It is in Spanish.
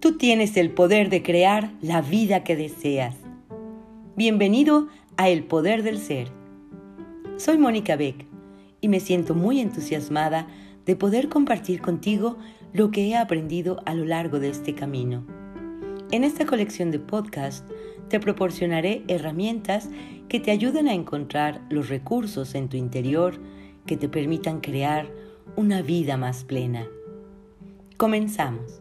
Tú tienes el poder de crear la vida que deseas. Bienvenido a El Poder del Ser. Soy Mónica Beck y me siento muy entusiasmada de poder compartir contigo lo que he aprendido a lo largo de este camino. En esta colección de podcast te proporcionaré herramientas que te ayuden a encontrar los recursos en tu interior que te permitan crear una vida más plena. Comenzamos.